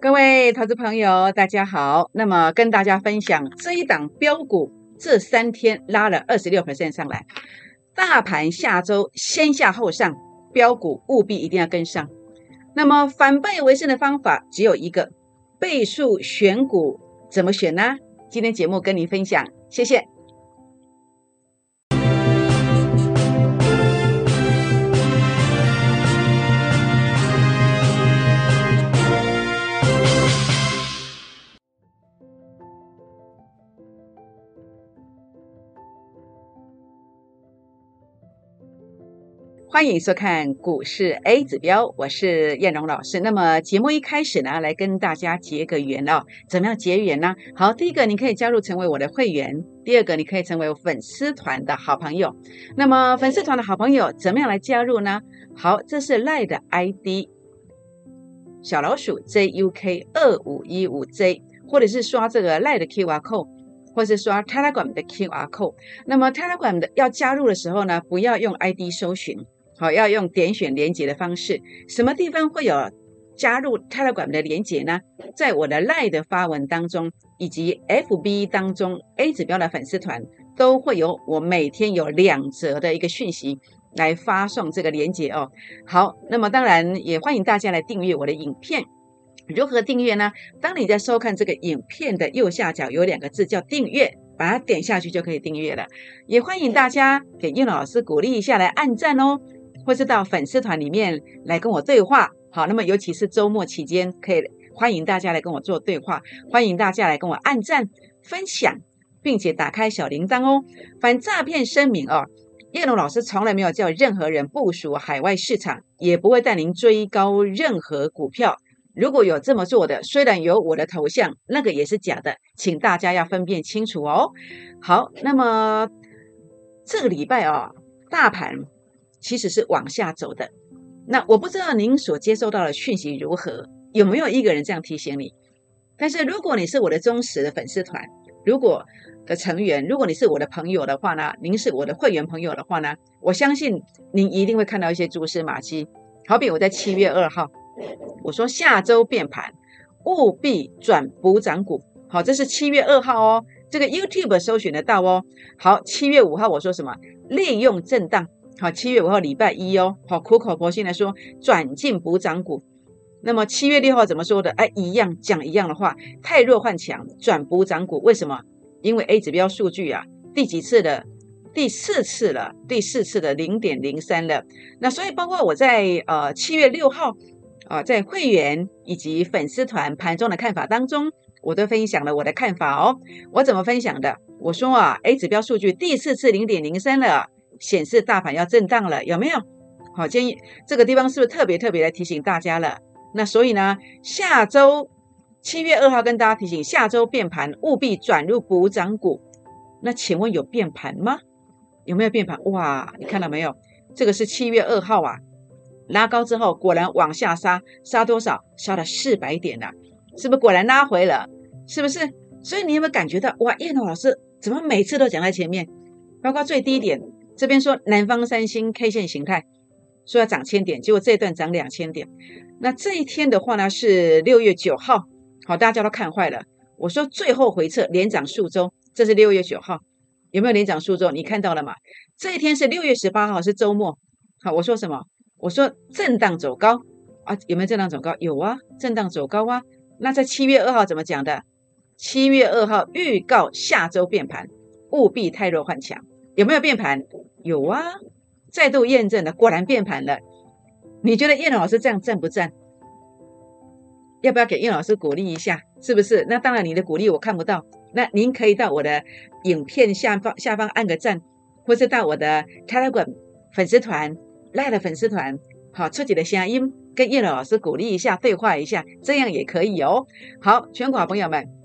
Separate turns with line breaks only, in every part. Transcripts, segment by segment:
各位投资朋友，大家好。那么跟大家分享这一档标股，这三天拉了二十六 percent 上来，大盘下周先下后上，标股务必一定要跟上。那么反败为胜的方法只有一个，倍数选股怎么选呢？今天节目跟您分享，谢谢。欢迎收看股市 A 指标，我是燕荣老师。那么节目一开始呢，来跟大家结个缘哦。怎么样结缘呢？好，第一个你可以加入成为我的会员，第二个你可以成为粉丝团的好朋友。那么粉丝团的好朋友怎么样来加入呢？好，这是赖的 ID 小老鼠 JUK 二五一五 J，或者是刷这个赖的 QR code。或是刷 Telegram 的 QR code。那么 Telegram 的要加入的时候呢，不要用 ID 搜寻。好，要用点选连接的方式，什么地方会有加入 Telegram 的连接呢？在我的 Line 的发文当中，以及 FB 当中 A 指标的粉丝团，都会有我每天有两则的一个讯息来发送这个连接哦。好，那么当然也欢迎大家来订阅我的影片。如何订阅呢？当你在收看这个影片的右下角有两个字叫订阅，把它点下去就可以订阅了。也欢迎大家给叶老师鼓励一下，来按赞哦。或是到粉丝团里面来跟我对话，好，那么尤其是周末期间，可以欢迎大家来跟我做对话，欢迎大家来跟我按赞、分享，并且打开小铃铛哦。反诈骗声明哦，叶龙老师从来没有叫任何人部署海外市场，也不会带您追高任何股票。如果有这么做的，虽然有我的头像，那个也是假的，请大家要分辨清楚哦。好，那么这个礼拜啊，大盘。其实是往下走的，那我不知道您所接收到的讯息如何，有没有一个人这样提醒你？但是如果你是我的忠实的粉丝团，如果的成员，如果你是我的朋友的话呢，您是我的会员朋友的话呢，我相信您一定会看到一些蛛丝马迹。好比我在七月二号，我说下周变盘，务必转补涨股。好，这是七月二号哦，这个 YouTube 搜寻得到哦。好，七月五号我说什么？利用震荡。好，七月五号礼拜一哦，好苦口婆心来说转进补涨股。那么七月六号怎么说的？哎，一样讲一样的话，太弱换强，转补涨股。为什么？因为 A 指标数据啊，第几次的？第四次了，第四次的零点零三了。那所以包括我在呃七月六号啊，在会员以及粉丝团盘中的看法当中，我都分享了我的看法哦。我怎么分享的？我说啊，A 指标数据第四次零点零三了。显示大盘要震荡了，有没有？好，建议这个地方是不是特别特别来提醒大家了？那所以呢，下周七月二号跟大家提醒，下周变盘务必转入补涨股。那请问有变盘吗？有没有变盘？哇，你看到没有？这个是七月二号啊，拉高之后果然往下杀，杀多少？杀了四百点了，是不是果然拉回了？是不是？所以你有没有感觉到哇？叶龙老师怎么每次都讲在前面？包括最低点。这边说南方三星 K 线形态说要涨千点，结果这一段涨两千点。那这一天的话呢是六月九号，好，大家都看坏了。我说最后回撤连涨数周，这是六月九号，有没有连涨数周？你看到了吗？这一天是六月十八号，是周末。好，我说什么？我说震荡走高啊，有没有震荡走高？有啊，震荡走高啊。那在七月二号怎么讲的？七月二号预告下周变盘，务必太弱换强。有没有变盘？有啊，再度验证了，果然变盘了。你觉得叶老师这样赞不赞？要不要给叶老师鼓励一下？是不是？那当然，你的鼓励我看不到。那您可以到我的影片下方下方按个赞，或是到我的 Telegram 粉丝团、赖的粉丝团，好，自己的声音跟叶老师鼓励一下，对话一下，这样也可以哦。好，全国好朋友们。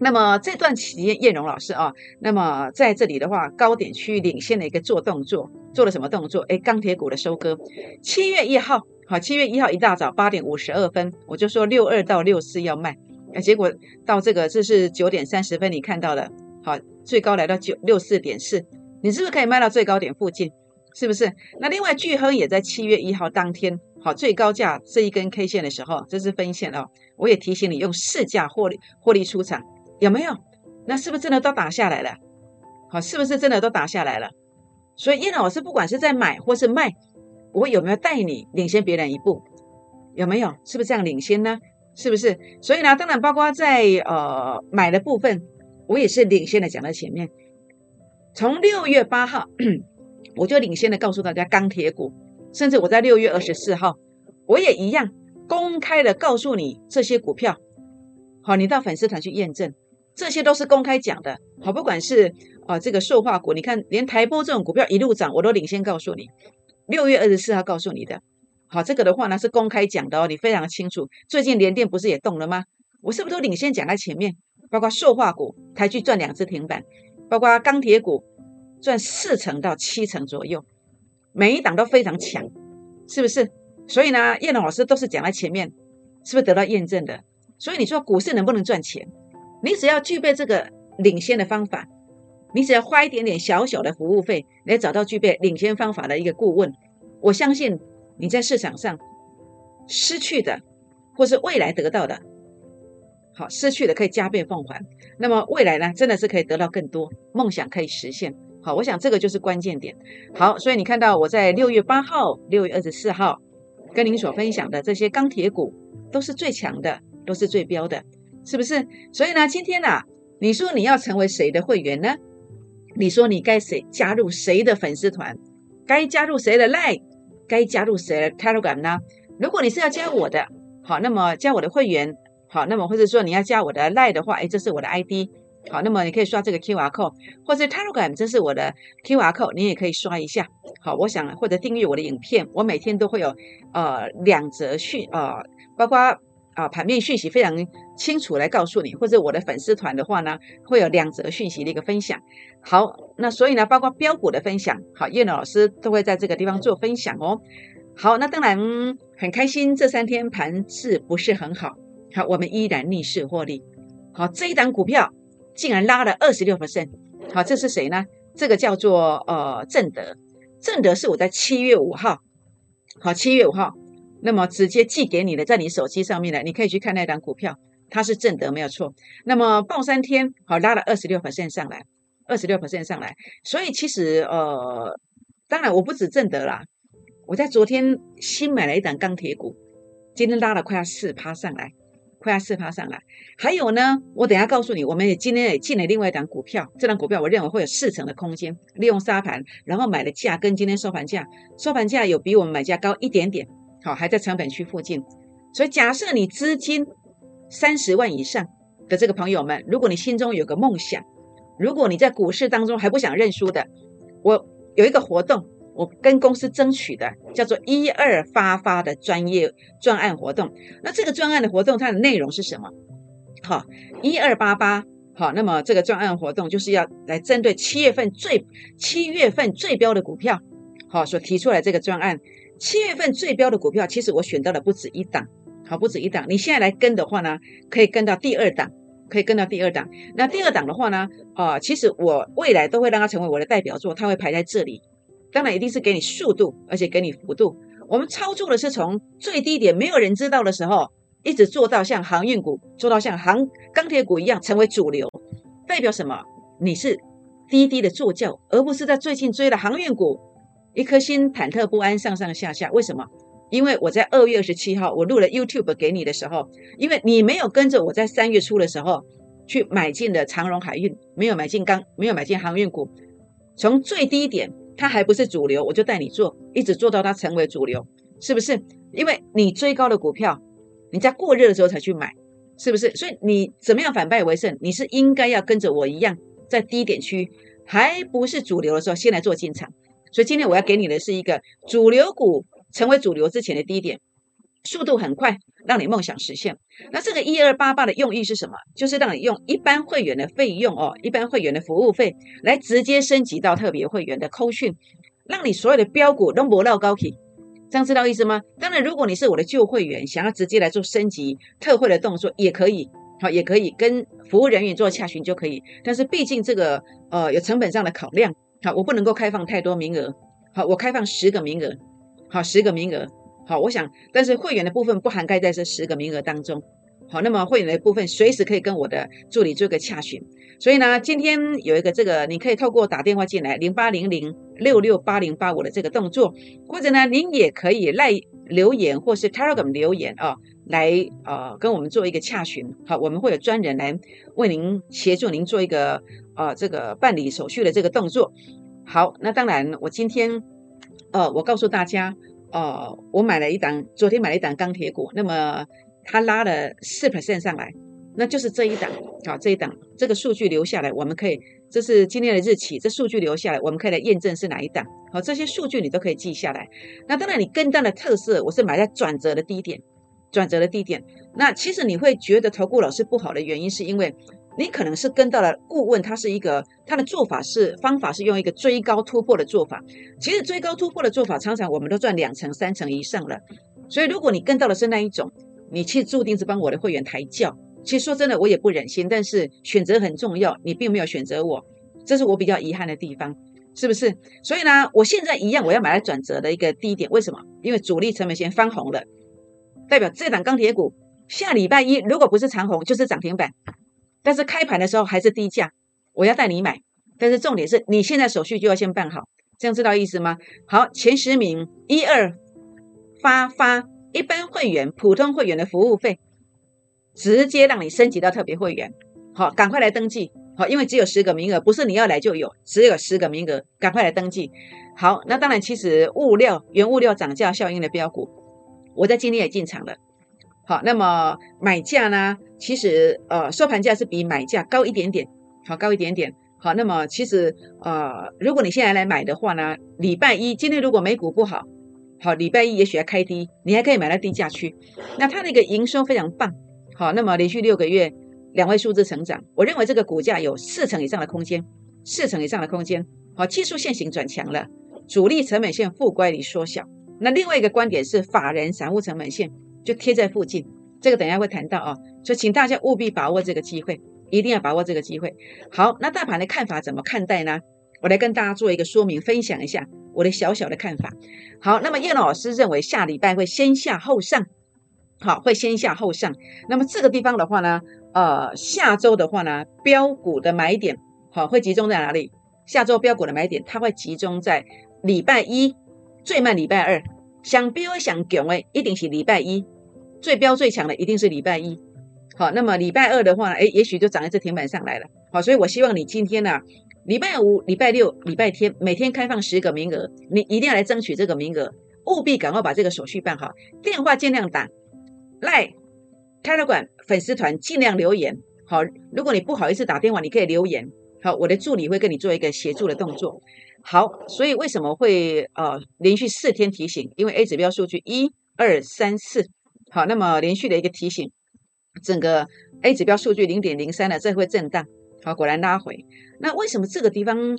那么这段期间，叶荣老师啊，那么在这里的话，高点区域领先的一个做动作，做了什么动作？哎，钢铁股的收割。七月一号，好，七月一号一大早八点五十二分，我就说六二到六四要卖，哎，结果到这个这是九点三十分，你看到了，好，最高来到九六四点四，你是不是可以卖到最高点附近？是不是？那另外巨亨也在七月一号当天，好最高价这一根 K 线的时候，这是分线哦，我也提醒你用市价获利获利出场，有没有？那是不是真的都打下来了？好，是不是真的都打下来了？所以叶老师不管是在买或是卖，我有没有带你领先别人一步？有没有？是不是这样领先呢？是不是？所以呢，当然包括在呃买的部分，我也是领先的讲在前面。从六月八号，我就领先的告诉大家钢铁股，甚至我在六月二十四号，我也一样公开的告诉你这些股票。好，你到粉丝团去验证，这些都是公开讲的。好，不管是啊这个塑化股，你看连台波这种股票一路涨，我都领先告诉你。六月二十四号告诉你的。好，这个的话呢是公开讲的哦，你非常清楚。最近联电不是也动了吗？我是不是都领先讲在前面？包括塑化股，台去赚两只停板，包括钢铁股赚四成到七成左右，每一档都非常强，是不是？所以呢，叶龙老师都是讲在前面，是不是得到验证的？所以你说股市能不能赚钱？你只要具备这个领先的方法，你只要花一点点小小的服务费来找到具备领先方法的一个顾问，我相信。你在市场上失去的，或是未来得到的，好失去的可以加倍奉还。那么未来呢，真的是可以得到更多，梦想可以实现。好，我想这个就是关键点。好，所以你看到我在六月八号、六月二十四号跟您所分享的这些钢铁股，都是最强的，都是最标的，是不是？所以呢，今天呢，你说你要成为谁的会员呢？你说你该谁加入谁的粉丝团？该加入谁的 Line？该加入谁的 Telegram 呢？如果你是要加我的，好，那么加我的会员，好，那么或者说你要加我的 Line 的话，哎，这是我的 ID，好，那么你可以刷这个 QR code，或者 Telegram 这是我的 QR code，你也可以刷一下，好，我想或者订阅我的影片，我每天都会有呃两则讯，呃，包括。啊，盘面讯息非常清楚来告诉你，或者我的粉丝团的话呢，会有两则讯息的一个分享。好，那所以呢，包括标股的分享，好，叶老师都会在这个地方做分享哦。好，那当然很开心，这三天盘势不是很好，好，我们依然逆势获利。好，这一档股票竟然拉了二十六%，。好，这是谁呢？这个叫做呃正德，正德是我在七月五号，好，七月五号。那么直接寄给你的，在你手机上面的，你可以去看那档股票，它是正德没有错。那么报三天，好拉了二十六 percent 上来，二十六 percent 上来。所以其实呃，当然我不止正德啦，我在昨天新买了一档钢铁股，今天拉了快要四趴上来，快要四趴上来。还有呢，我等下告诉你，我们也今天也进了另外一档股票，这档股票我认为会有四成的空间，利用沙盘，然后买的价跟今天收盘价，收盘价有比我们买价高一点点。好，还在成本区附近，所以假设你资金三十万以上的这个朋友们，如果你心中有个梦想，如果你在股市当中还不想认输的，我有一个活动，我跟公司争取的叫做一二发发的专业专案活动。那这个专案的活动它的内容是什么？好，一二八八，好，那么这个专案活动就是要来针对七月份最七月份最标的股票，好，所提出来这个专案。七月份最标的股票，其实我选到了不止一档，好，不止一档。你现在来跟的话呢，可以跟到第二档，可以跟到第二档。那第二档的话呢，啊，其实我未来都会让它成为我的代表作，它会排在这里。当然，一定是给你速度，而且给你幅度。我们操作的是从最低点，没有人知道的时候，一直做到像航运股，做到像航钢铁股一样成为主流。代表什么？你是滴滴的坐轿，而不是在最近追的航运股。一颗心忐忑不安，上上下下，为什么？因为我在二月二十七号，我录了 YouTube 给你的时候，因为你没有跟着我在三月初的时候去买进的长荣海运，没有买进钢，没有买进航运股，从最低点它还不是主流，我就带你做，一直做到它成为主流，是不是？因为你追高的股票，你在过热的时候才去买，是不是？所以你怎么样反败为胜？你是应该要跟着我一样，在低点区还不是主流的时候，先来做进场。所以今天我要给你的是一个主流股成为主流之前的低点，速度很快，让你梦想实现。那这个一二八八的用意是什么？就是让你用一般会员的费用哦，一般会员的服务费来直接升级到特别会员的扣讯，让你所有的标股都不绕高起。这样知道意思吗？当然，如果你是我的旧会员，想要直接来做升级特惠的动作，也可以，好，也可以跟服务人员做洽询就可以。但是毕竟这个呃有成本上的考量。好，我不能够开放太多名额。好，我开放十个名额。好，十个名额。好，我想，但是会员的部分不涵盖在这十个名额当中。好，那么会员的部分随时可以跟我的助理做个洽询。所以呢，今天有一个这个，你可以透过打电话进来零八零零六六八零八五的这个动作，或者呢，您也可以赖留言或是 Telegram 留言啊，来呃跟我们做一个洽询。好，我们会有专人来为您协助您做一个呃这个办理手续的这个动作。好，那当然我今天呃我告诉大家。哦，我买了一档，昨天买了一档钢铁股，那么它拉了四 percent 上来，那就是这一档，好，这一档这个数据留下来，我们可以，这是今天的日期，这数据留下来，我们可以来验证是哪一档，好，这些数据你都可以记下来。那当然，你跟单的特色，我是买在转折的低点，转折的低点。那其实你会觉得投顾老师不好的原因，是因为。你可能是跟到了顾问，他是一个他的做法是方法是用一个追高突破的做法。其实追高突破的做法，常常我们都赚两成、三成以上了。所以如果你跟到的是那一种，你去注定是帮我的会员抬轿。其实说真的，我也不忍心，但是选择很重要，你并没有选择我，这是我比较遗憾的地方，是不是？所以呢，我现在一样，我要买来转折的一个低点。为什么？因为主力成本线翻红了，代表这档钢铁股下礼拜一如果不是长红，就是涨停板。但是开盘的时候还是低价，我要带你买。但是重点是你现在手续就要先办好，这样知道意思吗？好，前十名一二发发一般会员、普通会员的服务费，直接让你升级到特别会员。好，赶快来登记。好，因为只有十个名额，不是你要来就有，只有十个名额，赶快来登记。好，那当然，其实物料、原物料涨价效应的标股，我在今天也进场了。好，那么买价呢？其实呃，收盘价是比买价高一点点，好高一点点。好，那么其实呃，如果你现在来买的话呢，礼拜一今天如果美股不好，好，礼拜一也许要开低，你还可以买到低价区。那它那个营收非常棒，好，那么连续六个月两位数字成长，我认为这个股价有四成以上的空间，四成以上的空间。好，技术线型转强了，主力成本线负乖离缩小。那另外一个观点是法人散户成本线。就贴在附近，这个等下会谈到啊，所以请大家务必把握这个机会，一定要把握这个机会。好，那大盘的看法怎么看待呢？我来跟大家做一个说明，分享一下我的小小的看法。好，那么叶老师认为下礼拜会先下后上，好，会先下后上。那么这个地方的话呢，呃，下周的话呢，标股的买点好会集中在哪里？下周标股的买点，它会集中在礼拜一，最慢礼拜二，想标想强诶，一定是礼拜一。最标最强的一定是礼拜一，好，那么礼拜二的话，哎，也许就涨在这停板上来了，好，所以我希望你今天呢，礼拜五、礼拜六、礼拜天每天开放十个名额，你一定要来争取这个名额，务必赶快把这个手续办好，电话尽量打，赖泰勒馆粉丝团尽量留言，好，如果你不好意思打电话，你可以留言，好，我的助理会跟你做一个协助的动作，好，所以为什么会呃连续四天提醒？因为 A 指标数据一二三四。好，那么连续的一个提醒，整个 A 指标数据零点零三呢，这会震荡。好，果然拉回。那为什么这个地方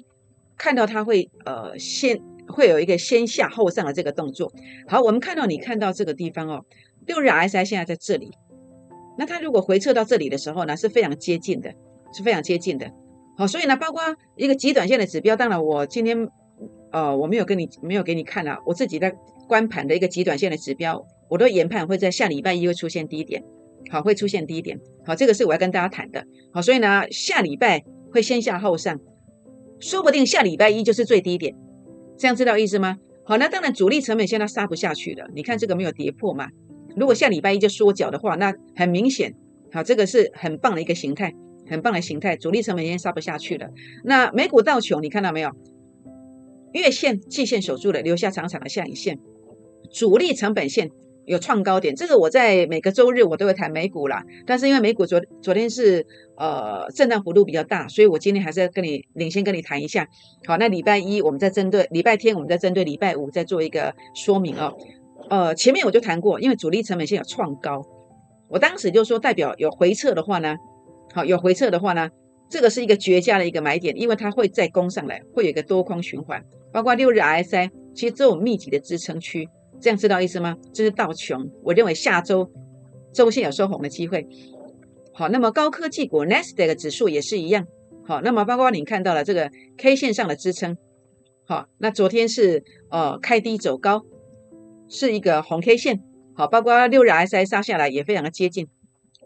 看到它会呃先会有一个先下后上的这个动作？好，我们看到你看到这个地方哦，六日 SI 现在在这里，那它如果回撤到这里的时候呢，是非常接近的，是非常接近的。好，所以呢，包括一个极短线的指标，当然我今天呃我没有跟你没有给你看啊，我自己在观盘的一个极短线的指标。我的研判会在下礼拜一会出现低点，好，会出现低点，好，这个是我要跟大家谈的，好，所以呢，下礼拜会先下后上，说不定下礼拜一就是最低点，这样知道意思吗？好，那当然主力成本现在杀不下去了，你看这个没有跌破嘛？如果下礼拜一就缩脚的话，那很明显，好，这个是很棒的一个形态，很棒的形态，主力成本现在杀不下去了。那美股倒穷，你看到没有？月线、季线守住了，留下长长的下影线，主力成本线。有创高点，这个我在每个周日我都会谈美股啦。但是因为美股昨昨天是呃震荡幅度比较大，所以我今天还是要跟你领先跟你谈一下。好，那礼拜一我们再针对礼拜天，我们再针对礼拜五再做一个说明哦。呃，前面我就谈过，因为主力成本线有创高，我当时就说代表有回撤的话呢，好有回撤的话呢，这个是一个绝佳的一个买点，因为它会再攻上来，会有一个多空循环，包括六日 RSI 其实这种密集的支撑区。这样知道意思吗？这是道琼，我认为下周周线有收红的机会。好，那么高科技股 Nasdaq 指数也是一样。好，那么包括你看到了这个 K 线上的支撑。好，那昨天是呃开低走高，是一个红 K 线，好，包括六日 S I 杀下来也非常的接近，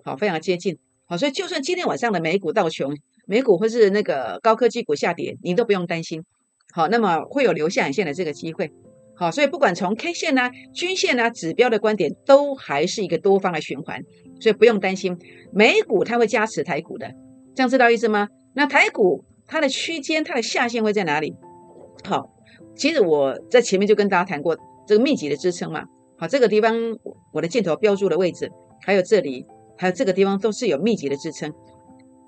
好，非常接近，所以就算今天晚上的美股倒穷，美股或是那个高科技股下跌，你都不用担心，好，那么会有留下影线的这个机会，好，所以不管从 K 线呢、均线呢、指标的观点，都还是一个多方的循环，所以不用担心美股它会加持台股的，这样知道意思吗？那台股它的区间、它的下限会在哪里？好。其实我在前面就跟大家谈过这个密集的支撑嘛，好，这个地方我的箭头标注的位置，还有这里，还有这个地方都是有密集的支撑，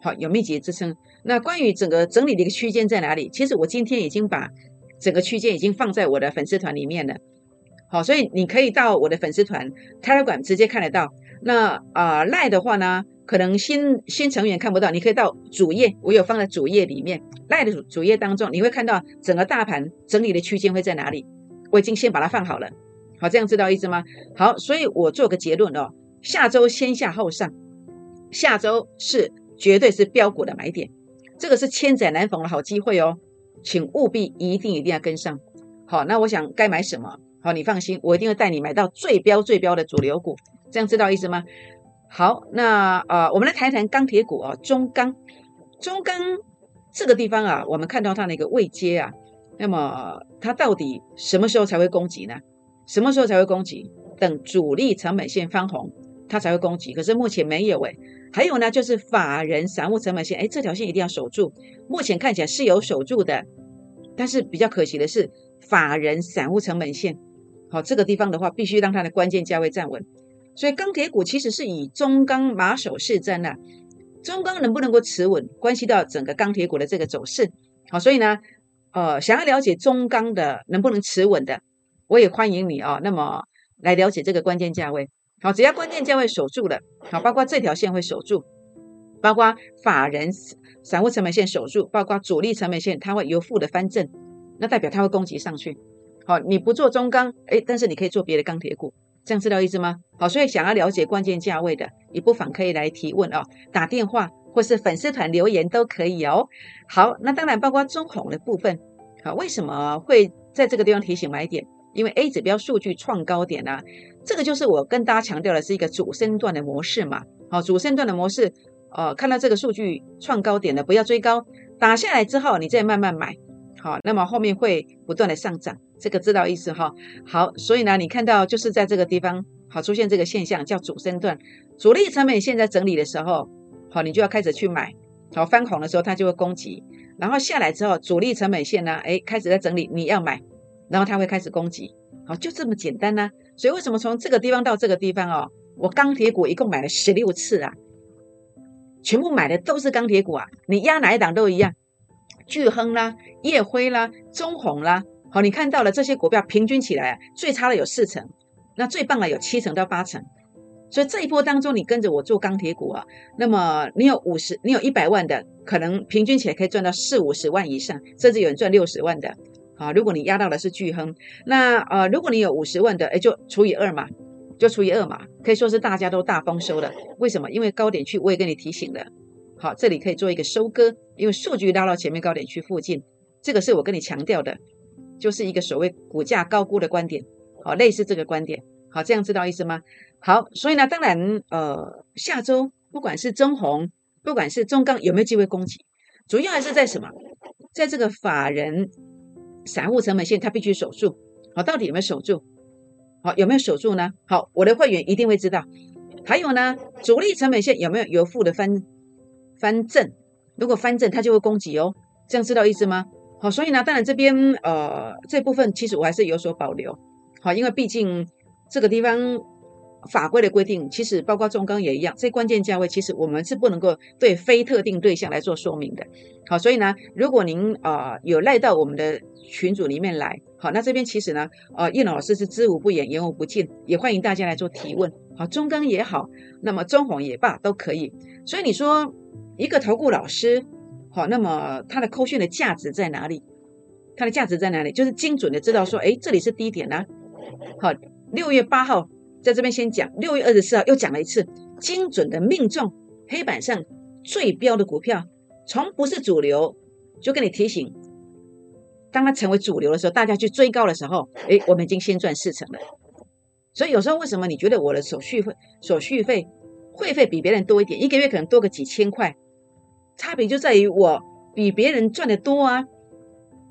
好，有密集的支撑。那关于整个整理的一个区间在哪里？其实我今天已经把整个区间已经放在我的粉丝团里面了，好，所以你可以到我的粉丝团开管直接看得到。那啊赖的话呢？可能新新成员看不到，你可以到主页，我有放在主页里面，赖的主主页当中，你会看到整个大盘整理的区间会在哪里。我已经先把它放好了，好，这样知道意思吗？好，所以我做个结论哦，下周先下后上，下周是绝对是标股的买点，这个是千载难逢的好机会哦，请务必一定一定要跟上。好，那我想该买什么？好，你放心，我一定会带你买到最标最标的主流股，这样知道意思吗？好，那呃，我们来谈一谈钢铁股啊，中钢，中钢这个地方啊，我们看到它那个位阶啊，那么它到底什么时候才会攻击呢？什么时候才会攻击？等主力成本线翻红，它才会攻击。可是目前没有诶。还有呢，就是法人散户成本线，哎，这条线一定要守住。目前看起来是有守住的，但是比较可惜的是，法人散户成本线，好，这个地方的话，必须让它的关键价位站稳。所以钢铁股其实是以中钢马首是瞻呐，中钢能不能够持稳，关系到整个钢铁股的这个走势。好，所以呢，呃，想要了解中钢的能不能持稳的，我也欢迎你啊。那么来了解这个关键价位。好，只要关键价位守住了，好，包括这条线会守住，包括法人散户成本线守住，包括主力成本线它会由负的翻正，那代表它会攻击上去。好，你不做中钢，哎，但是你可以做别的钢铁股。这样知道意思吗？好，所以想要了解关键价位的，你不妨可以来提问哦，打电话或是粉丝团留言都可以哦。好，那当然包括中红的部分，好，为什么会在这个地方提醒买点？因为 A 指标数据创高点啊，这个就是我跟大家强调的是一个主升段的模式嘛。好，主升段的模式，呃，看到这个数据创高点的，不要追高，打下来之后你再慢慢买。好，那么后面会不断的上涨，这个知道意思哈。好，所以呢，你看到就是在这个地方，好出现这个现象叫主升段，主力成本线在整理的时候，好，你就要开始去买。好，翻红的时候它就会攻击，然后下来之后，主力成本线呢，哎，开始在整理，你要买，然后它会开始攻击。好，就这么简单呢。所以为什么从这个地方到这个地方哦，我钢铁股一共买了十六次啊，全部买的都是钢铁股啊，你压哪一档都一样。巨亨啦、夜辉啦、中红啦，好，你看到了这些股票平均起来最差的有四成，那最棒的有七成到八成。所以这一波当中，你跟着我做钢铁股啊，那么你有五十，你有一百万的，可能平均起来可以赚到四五十万以上，甚至有人赚六十万的。好，如果你压到的是巨亨，那呃，如果你有五十万的，哎，就除以二嘛，就除以二嘛，可以说是大家都大丰收了。为什么？因为高点去，我也跟你提醒了。好，这里可以做一个收割，因为数据拉到前面高点区附近，这个是我跟你强调的，就是一个所谓股价高估的观点。好，类似这个观点，好，这样知道意思吗？好，所以呢，当然，呃，下周不管是中红，不管是中钢，有没有机会攻击，主要还是在什么？在这个法人散户成本线，它必须守住。好，到底有没有守住？好，有没有守住呢？好，我的会员一定会知道。还有呢，主力成本线有没有由负的翻？翻正，如果翻正，它就会攻击哦，这样知道意思吗？好，所以呢，当然这边呃这部分其实我还是有所保留，好，因为毕竟这个地方法规的规定，其实包括中钢也一样，这关键价位其实我们是不能够对非特定对象来做说明的。好，所以呢，如果您呃有赖到我们的群组里面来，好，那这边其实呢，呃叶老师是知无不言，言无不尽，也欢迎大家来做提问。好，中钢也好，那么中红也罢，都可以。所以你说。一个投顾老师，好，那么他的扣讯的价值在哪里？它的价值在哪里？就是精准的知道说，哎，这里是低点呢。好，六月八号在这边先讲，六月二十四号又讲了一次，精准的命中黑板上最标的股票，从不是主流就跟你提醒，当它成为主流的时候，大家去追高的时候，哎，我们已经先赚四成了。所以有时候为什么你觉得我的手续费、手续费、会费比别人多一点，一个月可能多个几千块，差别就在于我比别人赚的多啊，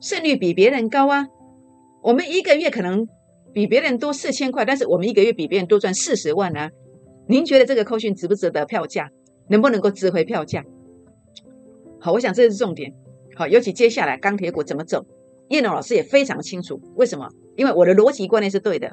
胜率比别人高啊。我们一个月可能比别人多四千块，但是我们一个月比别人多赚四十万啊。您觉得这个扣讯值不值得票价？能不能够值回票价？好，我想这是重点。好，尤其接下来钢铁股怎么走，叶龙老师也非常清楚。为什么？因为我的逻辑观念是对的。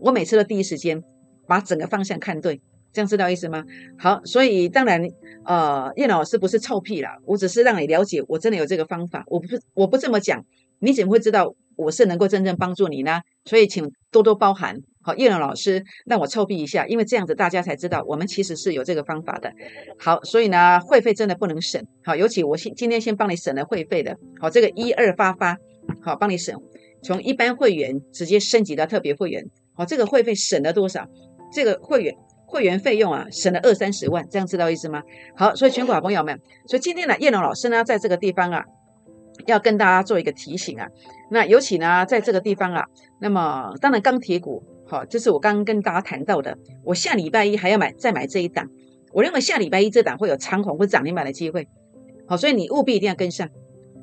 我每次都第一时间把整个方向看对，这样知道意思吗？好，所以当然，呃，叶老师不是臭屁啦，我只是让你了解，我真的有这个方法。我不是我不这么讲，你怎么会知道我是能够真正帮助你呢？所以请多多包涵。好，叶龙老师让我臭屁一下，因为这样子大家才知道我们其实是有这个方法的。好，所以呢，会费真的不能省。好，尤其我先今天先帮你省了会费的。好，这个一二发发，好，帮你省，从一般会员直接升级到特别会员。好，这个会费省了多少？这个会员会员费用啊，省了二三十万，这样知道意思吗？好，所以全国好朋友们，所以今天呢，叶龙老师呢，在这个地方啊，要跟大家做一个提醒啊。那尤其呢，在这个地方啊，那么当然钢铁股，好，这是我刚刚跟大家谈到的。我下礼拜一还要买再买这一档，我认为下礼拜一这档会有长虹或涨停板的机会。好，所以你务必一定要跟上，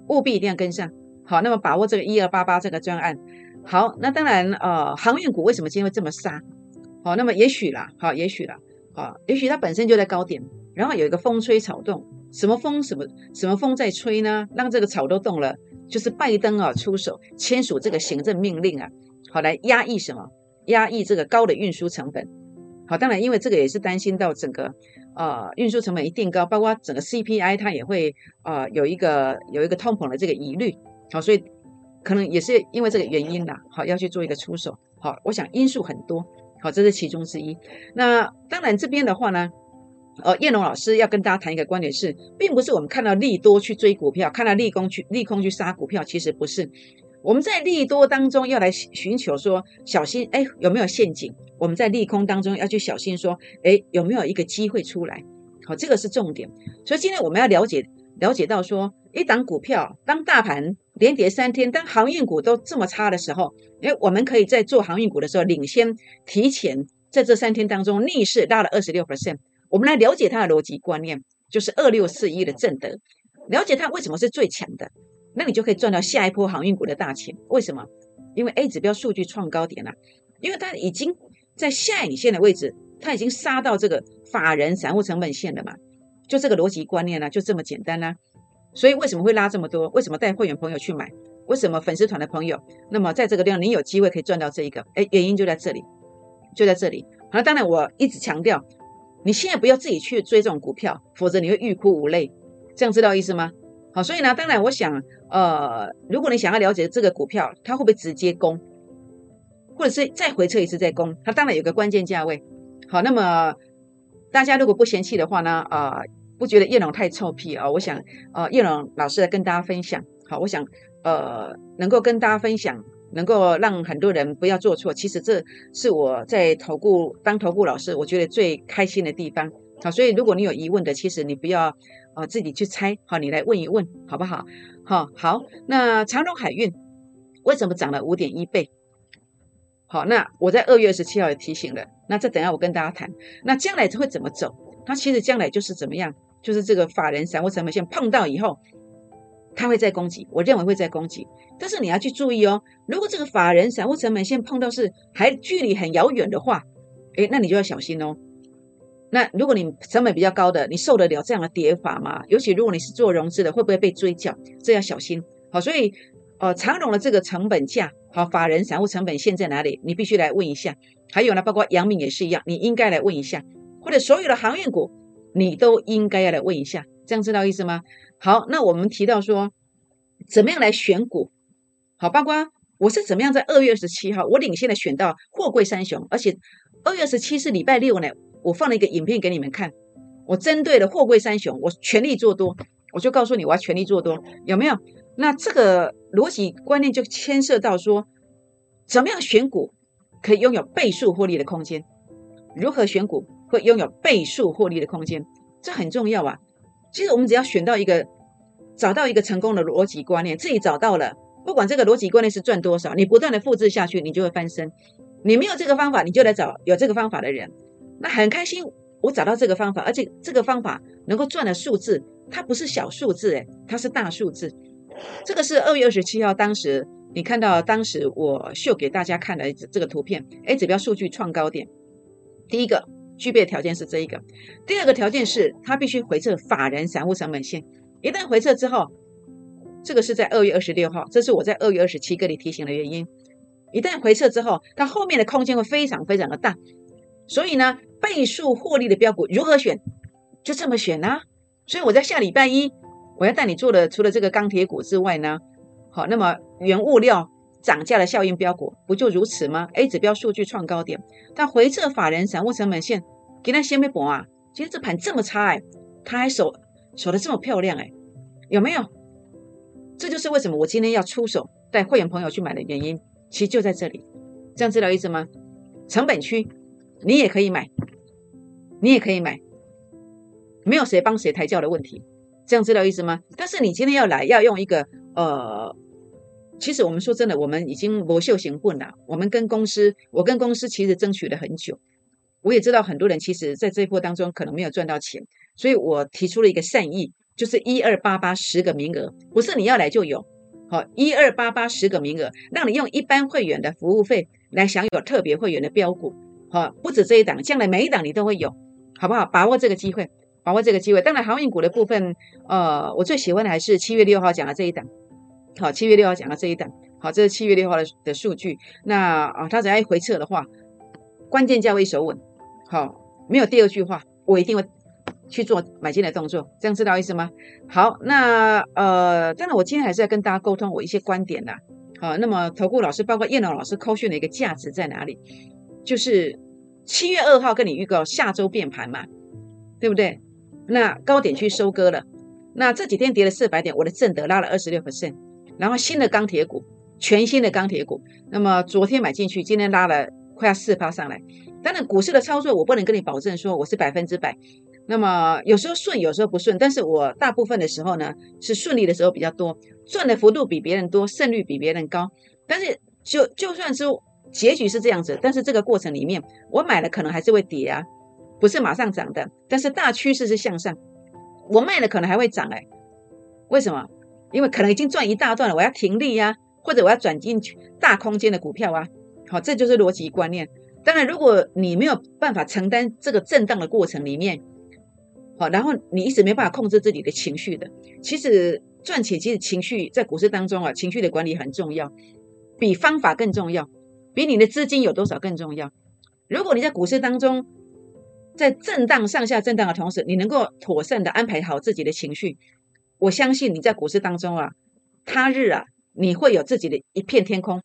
务必一定要跟上。好，那么把握这个一二八八这个专案。好，那当然，呃，航运股为什么今天会这么杀？好，那么也许啦，好，也许啦，好，也许它本身就在高点，然后有一个风吹草动，什么风，什么什么风在吹呢？让这个草都动了，就是拜登啊出手签署这个行政命令啊，好来压抑什么？压抑这个高的运输成本。好，当然，因为这个也是担心到整个呃运输成本一定高，包括整个 CPI 它也会呃有一个有一个通膨的这个疑虑。好，所以。可能也是因为这个原因啦，好要去做一个出手，好，我想因素很多，好，这是其中之一。那当然这边的话呢，呃，叶龙老师要跟大家谈一个观点是，并不是我们看到利多去追股票，看到利空去利空去杀股票，其实不是。我们在利多当中要来寻求说小心，哎，有没有陷阱？我们在利空当中要去小心说，哎，有没有一个机会出来？好，这个是重点。所以今天我们要了解了解到说，一档股票当大盘。连跌三天，当航运股都这么差的时候，哎，我们可以在做航运股的时候领先提前，在这三天当中逆势拉了二十六 percent。我们来了解它的逻辑观念，就是二六四一的正德，了解它为什么是最强的，那你就可以赚到下一波航运股的大钱。为什么？因为 A 指标数据创高点了，因为它已经在下影线的位置，它已经杀到这个法人散户成本线了嘛，就这个逻辑观念呢，就这么简单啦。所以为什么会拉这么多？为什么带会员朋友去买？为什么粉丝团的朋友？那么在这个地方，你有机会可以赚到这一个？哎，原因就在这里，就在这里。好，当然我一直强调，你现在不要自己去追这种股票，否则你会欲哭无泪。这样知道意思吗？好，所以呢，当然我想，呃，如果你想要了解这个股票，它会不会直接攻，或者是再回撤一次再攻？它当然有个关键价位。好，那么大家如果不嫌弃的话呢，啊。不觉得叶龙太臭屁啊！我想，呃，叶龙老师来跟大家分享。好，我想，呃，能够跟大家分享，能够让很多人不要做错。其实这是我在投顾当投顾老师，我觉得最开心的地方。好，所以如果你有疑问的，其实你不要呃自己去猜，好，你来问一问，好不好？好，好。那长荣海运为什么涨了五点一倍？好，那我在二月二十七号也提醒了。那这等下我跟大家谈。那将来会怎么走？它其实将来就是怎么样？就是这个法人散户成本线碰到以后，它会再攻击，我认为会再攻击。但是你要去注意哦，如果这个法人散户成本线碰到是还距离很遥远的话，诶，那你就要小心哦。那如果你成本比较高的，你受得了这样的跌法吗？尤其如果你是做融资的，会不会被追缴？这要小心。好，所以呃，长融的这个成本价，好，法人散户成本线在哪里？你必须来问一下。还有呢，包括阳明也是一样，你应该来问一下，或者所有的航运股。你都应该要来问一下，这样知道意思吗？好，那我们提到说，怎么样来选股？好，包括我是怎么样在二月二十七号，我领先的选到货柜三雄，而且二月二十七是礼拜六呢，我放了一个影片给你们看，我针对了货柜三雄，我全力做多，我就告诉你我要全力做多，有没有？那这个逻辑观念就牵涉到说，怎么样选股可以拥有倍数获利的空间？如何选股？会拥有倍数获利的空间，这很重要啊！其实我们只要选到一个，找到一个成功的逻辑观念，自己找到了，不管这个逻辑观念是赚多少，你不断的复制下去，你就会翻身。你没有这个方法，你就来找有这个方法的人。那很开心，我找到这个方法，而且这个方法能够赚的数字，它不是小数字，诶，它是大数字。这个是二月二十七号，当时你看到当时我秀给大家看的这个图片，A 指标数据创高点。第一个具备的条件是这一个，第二个条件是它必须回测法人散户成本线。一旦回测之后，这个是在二月二十六号，这是我在二月二十七跟你提醒的原因。一旦回撤之后，它后面的空间会非常非常的大，所以呢，倍数获利的标股如何选？就这么选呢？所以我在下礼拜一我要带你做的，除了这个钢铁股之外呢，好，那么原物料涨价的效应标股不就如此吗？A 指标数据创高点，但回撤法人散户成本线，给它先没博啊，今天这盘这么差哎，它还守守的这么漂亮哎，有没有？这就是为什么我今天要出手带会员朋友去买的原因。其实就在这里，这样知道意思吗？成本区，你也可以买，你也可以买，没有谁帮谁抬轿的问题，这样知道意思吗？但是你今天要来，要用一个呃，其实我们说真的，我们已经磨秀行混了。我们跟公司，我跟公司其实争取了很久，我也知道很多人其实在这一波当中可能没有赚到钱，所以我提出了一个善意，就是一二八八十个名额，不是你要来就有。好，一二八八十个名额，让你用一般会员的服务费来享有特别会员的标股。好，不止这一档，将来每一档你都会有，好不好？把握这个机会，把握这个机会。当然，航运股的部分，呃，我最喜欢的还是七月六号讲的这一档。好，七月六号讲的这一档。好，这是七月六号的的数据。那啊，它只要一回撤的话，关键价位守稳。好，没有第二句话，我一定会。去做买进的动作，这样知道意思吗？好，那呃，当然我今天还是要跟大家沟通我一些观点的。好，那么投顾老师包括叶龙老师扣讯的一个价值在哪里？就是七月二号跟你预告下周变盘嘛，对不对？那高点去收割了，那这几天跌了四百点，我的正德拉了二十六 percent，然后新的钢铁股，全新的钢铁股，那么昨天买进去，今天拉了快要四趴上来。当然股市的操作我不能跟你保证说我是百分之百。那么有时候顺，有时候不顺，但是我大部分的时候呢是顺利的时候比较多，赚的幅度比别人多，胜率比别人高。但是就就算是结局是这样子，但是这个过程里面，我买了可能还是会跌啊，不是马上涨的。但是大趋势是向上，我卖了可能还会涨哎，为什么？因为可能已经赚一大段了，我要停利呀，或者我要转进去大空间的股票啊。好，这就是逻辑观念。当然，如果你没有办法承担这个震荡的过程里面，好，然后你一直没办法控制自己的情绪的。其实赚钱，其实情绪在股市当中啊，情绪的管理很重要，比方法更重要，比你的资金有多少更重要。如果你在股市当中，在震荡上下震荡的同时，你能够妥善的安排好自己的情绪，我相信你在股市当中啊，他日啊，你会有自己的一片天空。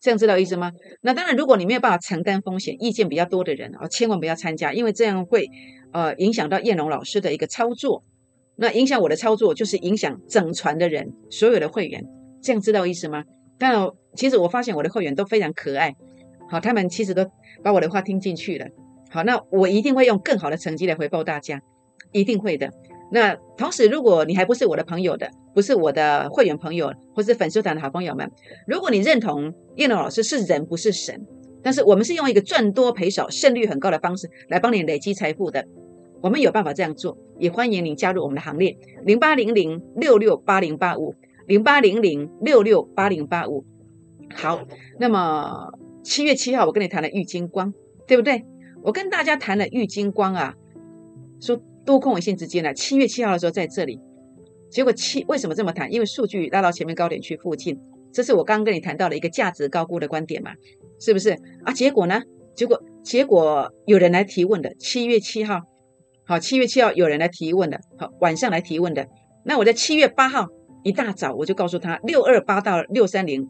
这样知道意思吗？那当然，如果你没有办法承担风险，意见比较多的人啊，千万不要参加，因为这样会呃影响到燕龙老师的一个操作。那影响我的操作，就是影响整船的人，所有的会员。这样知道意思吗？当然，其实我发现我的会员都非常可爱，好，他们其实都把我的话听进去了。好，那我一定会用更好的成绩来回报大家，一定会的。那同时，如果你还不是我的朋友的，不是我的会员朋友，或是粉丝团的好朋友们，如果你认同叶龙老师是人不是神，但是我们是用一个赚多赔少、胜率很高的方式来帮你累积财富的，我们有办法这样做，也欢迎您加入我们的行列：零八零零六六八零八五，零八零零六六八零八五。好，那么七月七号我跟你谈了玉金光，对不对？我跟大家谈了玉金光啊，说。多空尾线之间呢？七月七号的时候在这里，结果七为什么这么谈？因为数据拉到前面高点区附近，这是我刚刚跟你谈到的一个价值高估的观点嘛？是不是啊？结果呢？结果结果有人来提问的，七月七号，好，七月七号有人来提问的，好，晚上来提问的。那我在七月八号一大早我就告诉他，六二八到六三零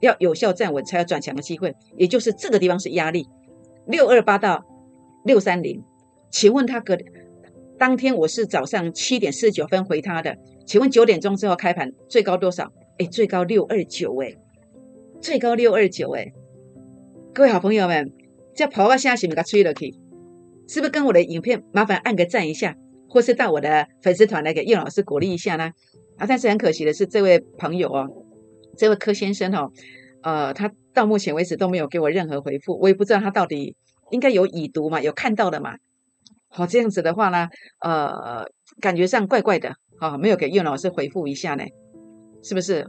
要有效站稳才有转强的机会，也就是这个地方是压力，六二八到六三零，请问他隔当天我是早上七点四十九分回他的，请问九点钟之后开盘最高多少？哎，最高六二九哎，最高六二九哎，各位好朋友们，这跑到现在是不是给吹了去？是不是跟我的影片麻烦按个赞一下，或是到我的粉丝团来给叶老师鼓励一下呢？啊，但是很可惜的是，这位朋友哦，这位柯先生哦，呃，他到目前为止都没有给我任何回复，我也不知道他到底应该有已读嘛，有看到的嘛。好，这样子的话呢，呃，感觉上怪怪的，好，没有给叶老师回复一下呢，是不是？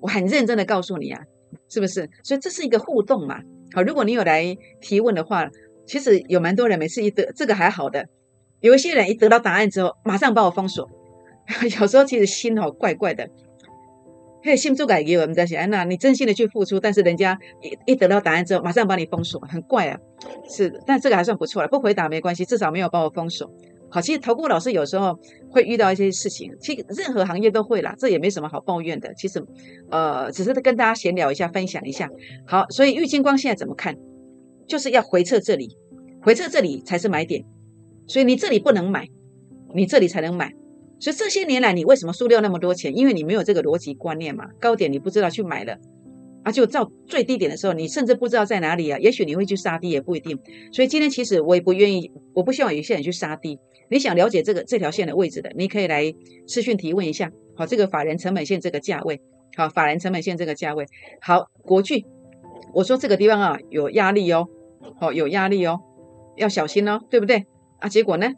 我很认真的告诉你啊，是不是？所以这是一个互动嘛。好，如果你有来提问的话，其实有蛮多人每次一得这个还好的，有一些人一得到答案之后，马上把我封锁。有时候其实心哦怪怪的，可以心足改给我们在想，那你真心的去付出，但是人家一一得到答案之后，马上把你封锁，很怪啊。是的，但这个还算不错了，不回答没关系，至少没有把我封锁。好，其实投顾老师有时候会遇到一些事情，其实任何行业都会啦，这也没什么好抱怨的。其实，呃，只是跟大家闲聊一下，分享一下。好，所以玉金光现在怎么看？就是要回撤这里，回撤这里才是买点。所以你这里不能买，你这里才能买。所以这些年来你为什么输掉那么多钱？因为你没有这个逻辑观念嘛。高点你不知道去买了。啊，就到最低点的时候，你甚至不知道在哪里啊。也许你会去杀低，也不一定。所以今天其实我也不愿意，我不希望有些人去杀低。你想了解这个这条线的位置的，你可以来私讯提问一下。好，这个法人成本线这个价位，好，法人成本线这个价位，好，国巨，我说这个地方啊有压力哦，好，有压力哦，要小心哦，对不对？啊，结果呢？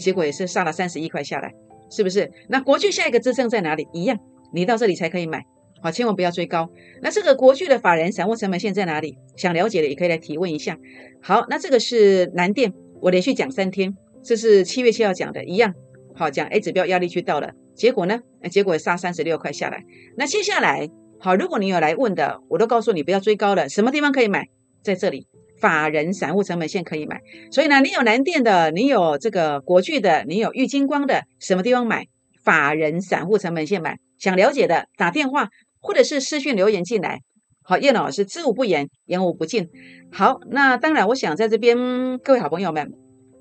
结果也是杀了三十一块下来，是不是？那国巨下一个支撑在哪里？一样，你到这里才可以买。好，千万不要追高。那这个国巨的法人散户成本线在哪里？想了解的也可以来提问一下。好，那这个是南电，我连续讲三天，这是七月七号讲的，一样。好，讲 A 指标压力区到了，结果呢？结果杀三十六块下来。那接下来，好，如果你有来问的，我都告诉你不要追高了。什么地方可以买？在这里，法人散户成本线可以买。所以呢，你有南电的，你有这个国巨的，你有玉金光的，什么地方买？法人散户成本线买。想了解的，打电话。或者是私讯留言进来，好，叶老师知无不言，言无不尽。好，那当然，我想在这边各位好朋友们，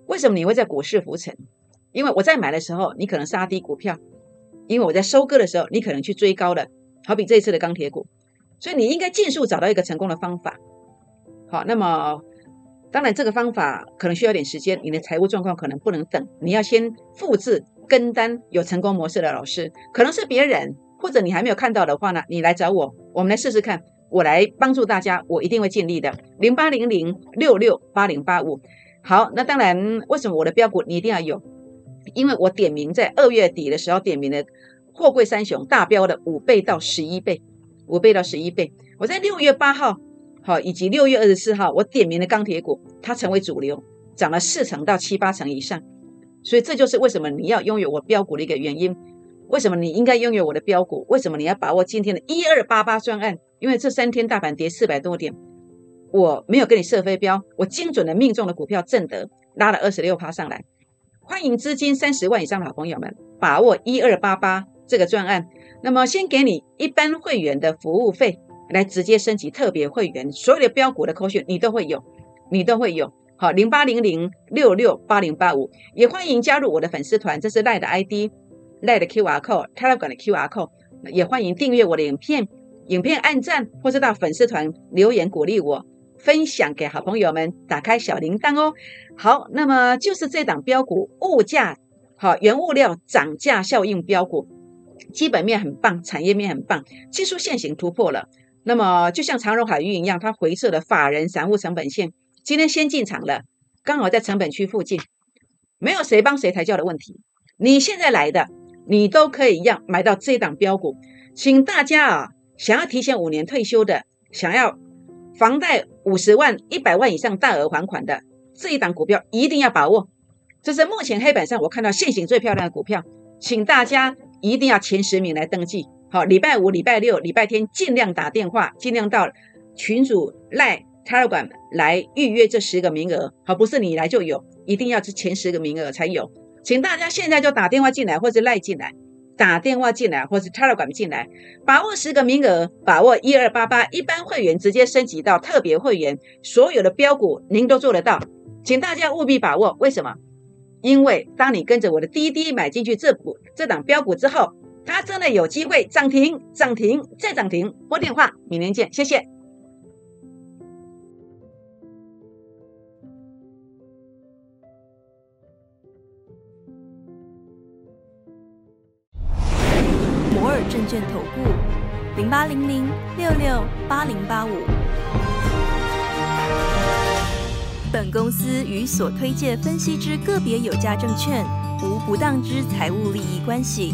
为什么你会在股市浮沉？因为我在买的时候，你可能杀低股票；因为我在收割的时候，你可能去追高了。好比这一次的钢铁股，所以你应该尽速找到一个成功的方法。好，那么当然这个方法可能需要点时间，你的财务状况可能不能等，你要先复制跟单有成功模式的老师，可能是别人。或者你还没有看到的话呢，你来找我，我们来试试看，我来帮助大家，我一定会尽力的。零八零零六六八零八五，好，那当然，为什么我的标股你一定要有？因为我点名在二月底的时候点名的货柜三雄大标的五倍到十一倍，五倍到十一倍。我在六月八号，好，以及六月二十四号，我点名的钢铁股，它成为主流，涨了四成到七八成以上。所以这就是为什么你要拥有我标股的一个原因。为什么你应该拥有我的标股？为什么你要把握今天的一二八八专案？因为这三天大盘跌四百多点，我没有给你设飞镖，我精准的命中的股票正德拉了二十六趴上来。欢迎资金三十万以上的好朋友们把握一二八八这个专案。那么先给你一般会员的服务费，来直接升级特别会员，所有的标股的扣讯你都会有，你都会有。好，零八零零六六八零八五，也欢迎加入我的粉丝团，这是赖的 ID。赖的 Q R code，Telegram 的 Q R code，也欢迎订阅我的影片，影片按赞或者到粉丝团留言鼓励我，分享给好朋友们，打开小铃铛哦。好，那么就是这档标股，物价好，原物料涨价效应标股，基本面很棒，产业面很棒，技术线型突破了。那么就像长荣海运一样，它回撤了法人散户成本线，今天先进场了，刚好在成本区附近，没有谁帮谁抬轿的问题。你现在来的。你都可以一样买到这档标股，请大家啊，想要提前五年退休的，想要房贷五十万、一百万以上大额还款的这一档股票一定要把握。这是目前黑板上我看到现行最漂亮的股票，请大家一定要前十名来登记。好，礼拜五、礼拜六、礼拜天尽量打电话，尽量到群主赖 Telegram 来预约这十个名额。好，不是你来就有，一定要是前十个名额才有。请大家现在就打电话进来，或者赖进来，打电话进来，或者 Telegram 进来，把握十个名额，把握一二八八一般会员直接升级到特别会员，所有的标股您都做得到，请大家务必把握。为什么？因为当你跟着我的滴滴买进去这股这档标股之后，它真的有机会涨停、涨停再涨停。拨电话，明天见，谢谢。
摩尔证券投顾零八零零六六八零八五。本公司与所推介分析之个别有价证券无不当之财务利益关系。